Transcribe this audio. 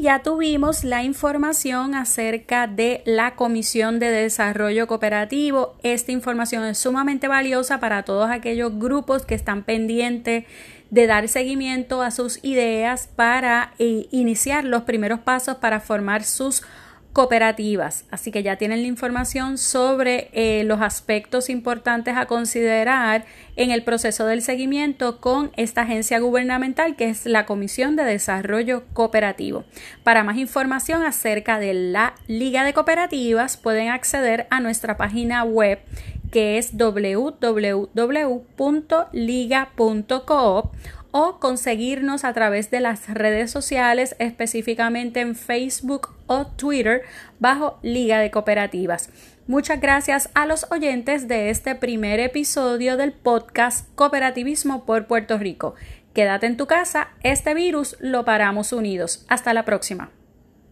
Ya tuvimos la información acerca de la Comisión de Desarrollo Cooperativo. Esta información es sumamente valiosa para todos aquellos grupos que están pendientes de dar seguimiento a sus ideas para eh, iniciar los primeros pasos para formar sus cooperativas. Así que ya tienen la información sobre eh, los aspectos importantes a considerar en el proceso del seguimiento con esta agencia gubernamental que es la Comisión de Desarrollo Cooperativo. Para más información acerca de la Liga de Cooperativas pueden acceder a nuestra página web que es www.liga.coop o conseguirnos a través de las redes sociales, específicamente en Facebook o Twitter, bajo Liga de Cooperativas. Muchas gracias a los oyentes de este primer episodio del podcast Cooperativismo por Puerto Rico. Quédate en tu casa, este virus lo paramos unidos. Hasta la próxima.